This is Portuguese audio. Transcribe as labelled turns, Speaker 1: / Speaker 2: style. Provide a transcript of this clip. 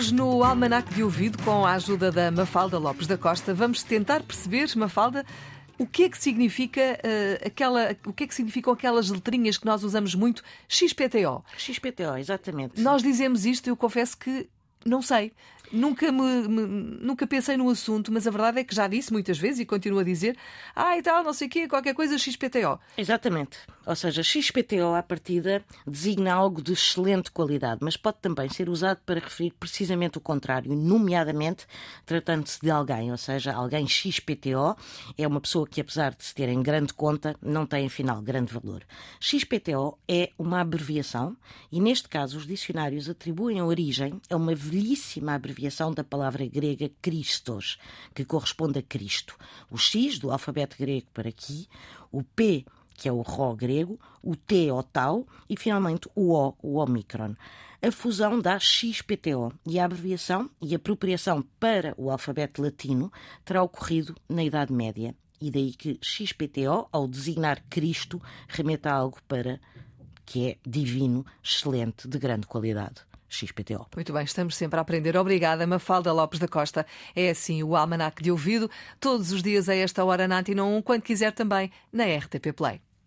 Speaker 1: Hoje, no Almanac de Ouvido, com a ajuda da Mafalda Lopes da Costa, vamos tentar perceber, Mafalda, o que é que significa uh, aquela, o que é que significam aquelas letrinhas que nós usamos muito, XPTO?
Speaker 2: XPTO, exatamente.
Speaker 1: Nós dizemos isto eu confesso que não sei. Nunca, me, me, nunca pensei no assunto, mas a verdade é que já disse muitas vezes e continuo a dizer, ah e tal, não sei o quê, qualquer coisa XPTO.
Speaker 2: Exatamente. Ou seja, XPTO à partida designa algo de excelente qualidade, mas pode também ser usado para referir precisamente o contrário, nomeadamente tratando-se de alguém, ou seja, alguém XPTO é uma pessoa que, apesar de se ter em grande conta, não tem afinal grande valor. XPTO é uma abreviação e, neste caso, os dicionários atribuem a origem a uma velhíssima abreviação da palavra grega Christos, que corresponde a Cristo. O X do alfabeto grego para aqui, o P que é o Rho grego, o T, o Tau, e finalmente o O, o Omicron. A fusão dá XPTO e a abreviação e apropriação para o alfabeto latino terá ocorrido na Idade Média. E daí que XPTO, ao designar Cristo, remeta a algo para que é divino, excelente, de grande qualidade. XPTO.
Speaker 1: Muito bem, estamos sempre a aprender. Obrigada, Mafalda Lopes da Costa. É assim o Almanac de Ouvido, todos os dias a esta hora na Antena 1, quando quiser também na RTP Play.